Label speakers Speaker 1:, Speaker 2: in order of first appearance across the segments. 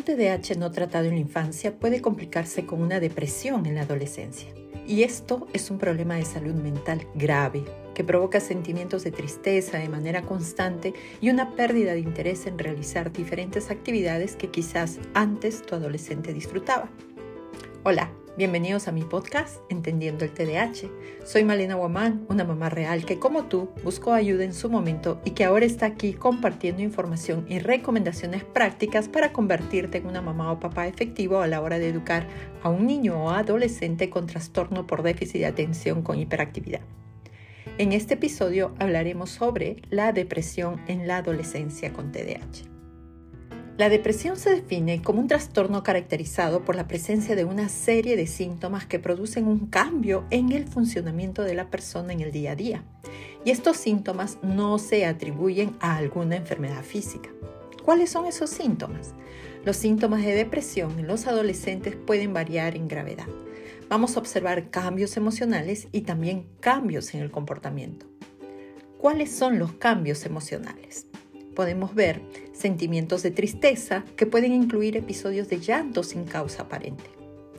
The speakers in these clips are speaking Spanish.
Speaker 1: Un TDAH no tratado en la infancia puede complicarse con una depresión en la adolescencia. Y esto es un problema de salud mental grave que provoca sentimientos de tristeza de manera constante y una pérdida de interés en realizar diferentes actividades que quizás antes tu adolescente disfrutaba. Hola, bienvenidos a mi podcast Entendiendo el TDAH. Soy Malena Guamán, una mamá real que como tú buscó ayuda en su momento y que ahora está aquí compartiendo información y recomendaciones prácticas para convertirte en una mamá o papá efectivo a la hora de educar a un niño o adolescente con trastorno por déficit de atención con hiperactividad. En este episodio hablaremos sobre la depresión en la adolescencia con TDAH. La depresión se define como un trastorno caracterizado por la presencia de una serie de síntomas que producen un cambio en el funcionamiento de la persona en el día a día. Y estos síntomas no se atribuyen a alguna enfermedad física. ¿Cuáles son esos síntomas? Los síntomas de depresión en los adolescentes pueden variar en gravedad. Vamos a observar cambios emocionales y también cambios en el comportamiento. ¿Cuáles son los cambios emocionales? Podemos ver sentimientos de tristeza que pueden incluir episodios de llanto sin causa aparente.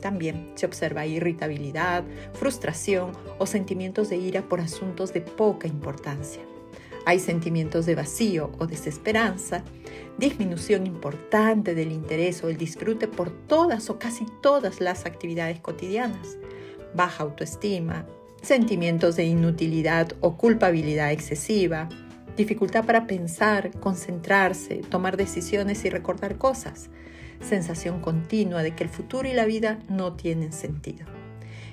Speaker 1: También se observa irritabilidad, frustración o sentimientos de ira por asuntos de poca importancia. Hay sentimientos de vacío o desesperanza, disminución importante del interés o el disfrute por todas o casi todas las actividades cotidianas, baja autoestima, sentimientos de inutilidad o culpabilidad excesiva, dificultad para pensar, concentrarse, tomar decisiones y recordar cosas, sensación continua de que el futuro y la vida no tienen sentido.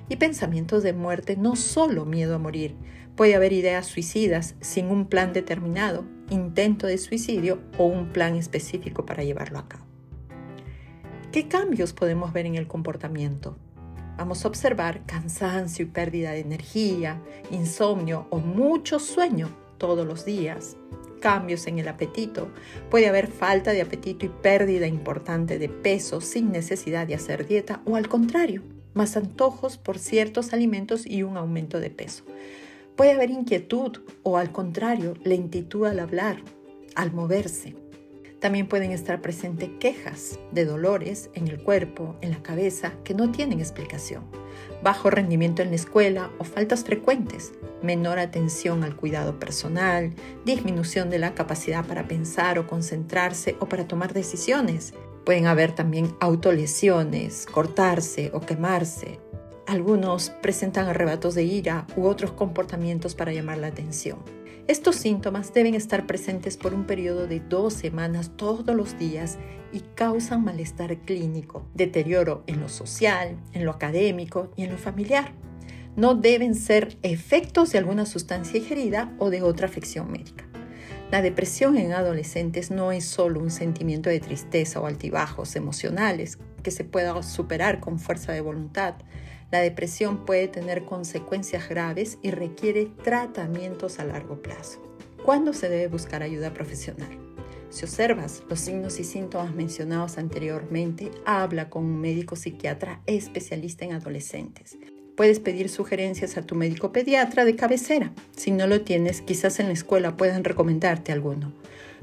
Speaker 1: Y pensamientos de muerte, no solo miedo a morir, puede haber ideas suicidas sin un plan determinado, intento de suicidio o un plan específico para llevarlo a cabo. ¿Qué cambios podemos ver en el comportamiento? Vamos a observar cansancio y pérdida de energía, insomnio o mucho sueño todos los días, cambios en el apetito. Puede haber falta de apetito y pérdida importante de peso sin necesidad de hacer dieta o al contrario, más antojos por ciertos alimentos y un aumento de peso. Puede haber inquietud o al contrario, lentitud al hablar, al moverse. También pueden estar presentes quejas de dolores en el cuerpo, en la cabeza, que no tienen explicación. Bajo rendimiento en la escuela o faltas frecuentes, menor atención al cuidado personal, disminución de la capacidad para pensar o concentrarse o para tomar decisiones. Pueden haber también autolesiones, cortarse o quemarse. Algunos presentan arrebatos de ira u otros comportamientos para llamar la atención. Estos síntomas deben estar presentes por un periodo de dos semanas todos los días y causan malestar clínico, deterioro en lo social, en lo académico y en lo familiar. No deben ser efectos de alguna sustancia ingerida o de otra afección médica. La depresión en adolescentes no es solo un sentimiento de tristeza o altibajos emocionales que se pueda superar con fuerza de voluntad. La depresión puede tener consecuencias graves y requiere tratamientos a largo plazo. ¿Cuándo se debe buscar ayuda profesional? Si observas los signos y síntomas mencionados anteriormente, habla con un médico psiquiatra especialista en adolescentes. Puedes pedir sugerencias a tu médico pediatra de cabecera. Si no lo tienes, quizás en la escuela puedan recomendarte alguno.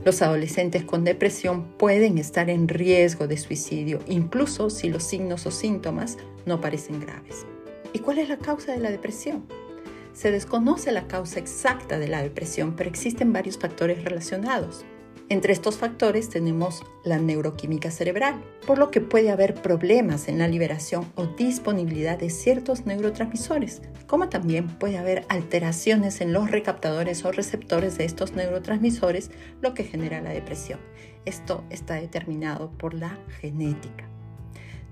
Speaker 1: Los adolescentes con depresión pueden estar en riesgo de suicidio, incluso si los signos o síntomas no parecen graves. ¿Y cuál es la causa de la depresión? Se desconoce la causa exacta de la depresión, pero existen varios factores relacionados. Entre estos factores tenemos la neuroquímica cerebral, por lo que puede haber problemas en la liberación o disponibilidad de ciertos neurotransmisores, como también puede haber alteraciones en los recaptadores o receptores de estos neurotransmisores, lo que genera la depresión. Esto está determinado por la genética.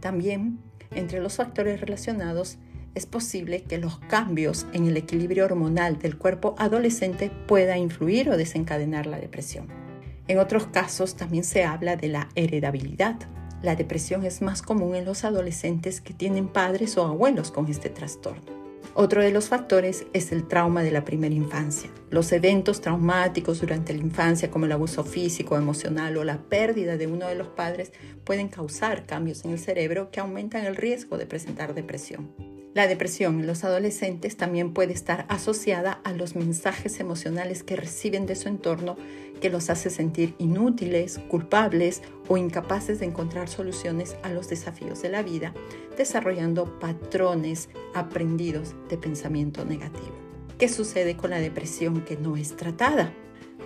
Speaker 1: También, entre los factores relacionados, es posible que los cambios en el equilibrio hormonal del cuerpo adolescente pueda influir o desencadenar la depresión. En otros casos también se habla de la heredabilidad. La depresión es más común en los adolescentes que tienen padres o abuelos con este trastorno. Otro de los factores es el trauma de la primera infancia. Los eventos traumáticos durante la infancia, como el abuso físico, emocional o la pérdida de uno de los padres, pueden causar cambios en el cerebro que aumentan el riesgo de presentar depresión. La depresión en los adolescentes también puede estar asociada a los mensajes emocionales que reciben de su entorno que los hace sentir inútiles, culpables o incapaces de encontrar soluciones a los desafíos de la vida, desarrollando patrones aprendidos de pensamiento negativo. ¿Qué sucede con la depresión que no es tratada?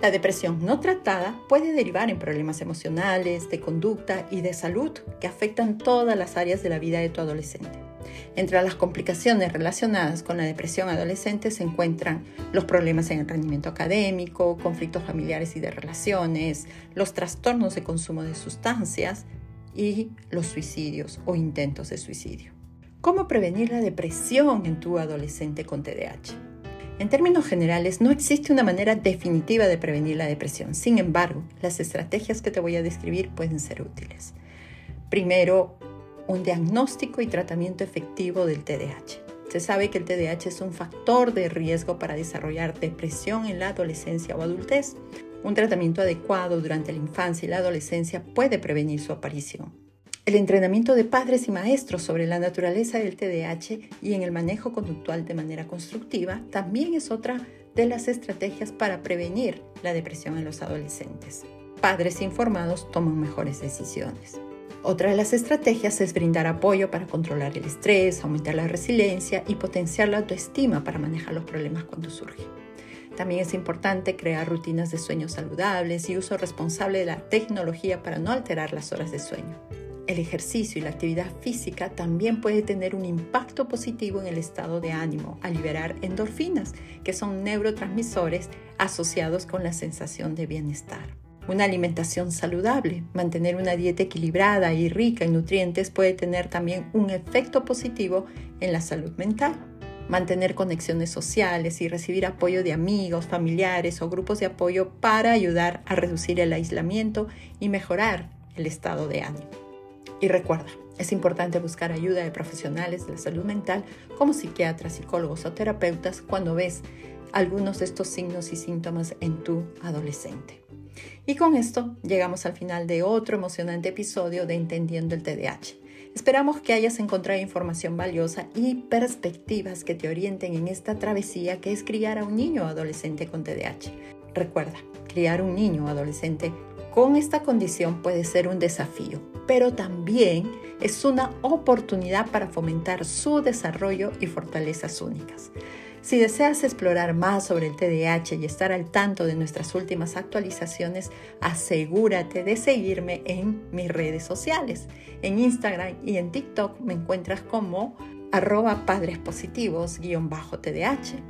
Speaker 1: La depresión no tratada puede derivar en problemas emocionales, de conducta y de salud que afectan todas las áreas de la vida de tu adolescente. Entre las complicaciones relacionadas con la depresión adolescente se encuentran los problemas en el rendimiento académico, conflictos familiares y de relaciones, los trastornos de consumo de sustancias y los suicidios o intentos de suicidio. ¿Cómo prevenir la depresión en tu adolescente con TDAH? En términos generales, no existe una manera definitiva de prevenir la depresión. Sin embargo, las estrategias que te voy a describir pueden ser útiles. Primero, un diagnóstico y tratamiento efectivo del TDAH. Se sabe que el TDAH es un factor de riesgo para desarrollar depresión en la adolescencia o adultez. Un tratamiento adecuado durante la infancia y la adolescencia puede prevenir su aparición. El entrenamiento de padres y maestros sobre la naturaleza del TDAH y en el manejo conductual de manera constructiva también es otra de las estrategias para prevenir la depresión en los adolescentes. Padres informados toman mejores decisiones. Otra de las estrategias es brindar apoyo para controlar el estrés, aumentar la resiliencia y potenciar la autoestima para manejar los problemas cuando surgen. También es importante crear rutinas de sueño saludables y uso responsable de la tecnología para no alterar las horas de sueño. El ejercicio y la actividad física también puede tener un impacto positivo en el estado de ánimo al liberar endorfinas, que son neurotransmisores asociados con la sensación de bienestar. Una alimentación saludable, mantener una dieta equilibrada y rica en nutrientes puede tener también un efecto positivo en la salud mental. Mantener conexiones sociales y recibir apoyo de amigos, familiares o grupos de apoyo para ayudar a reducir el aislamiento y mejorar el estado de ánimo. Y recuerda, es importante buscar ayuda de profesionales de la salud mental como psiquiatras, psicólogos o terapeutas cuando ves algunos de estos signos y síntomas en tu adolescente. Y con esto llegamos al final de otro emocionante episodio de Entendiendo el TDAH. Esperamos que hayas encontrado información valiosa y perspectivas que te orienten en esta travesía que es criar a un niño o adolescente con TDAH. Recuerda, criar un niño o adolescente con esta condición puede ser un desafío, pero también es una oportunidad para fomentar su desarrollo y fortalezas únicas. Si deseas explorar más sobre el TDAH y estar al tanto de nuestras últimas actualizaciones, asegúrate de seguirme en mis redes sociales. En Instagram y en TikTok me encuentras como arroba padrespositivos-tdh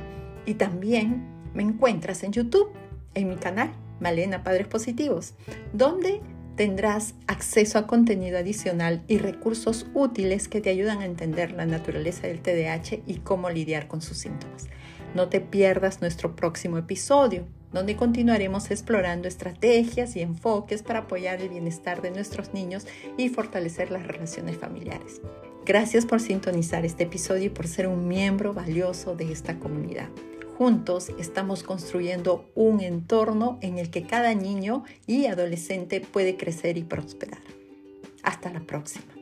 Speaker 1: y también me encuentras en YouTube, en mi canal Malena Padres Positivos, donde tendrás acceso a contenido adicional y recursos útiles que te ayudan a entender la naturaleza del TDAH y cómo lidiar con sus síntomas. No te pierdas nuestro próximo episodio, donde continuaremos explorando estrategias y enfoques para apoyar el bienestar de nuestros niños y fortalecer las relaciones familiares. Gracias por sintonizar este episodio y por ser un miembro valioso de esta comunidad. Juntos estamos construyendo un entorno en el que cada niño y adolescente puede crecer y prosperar. Hasta la próxima.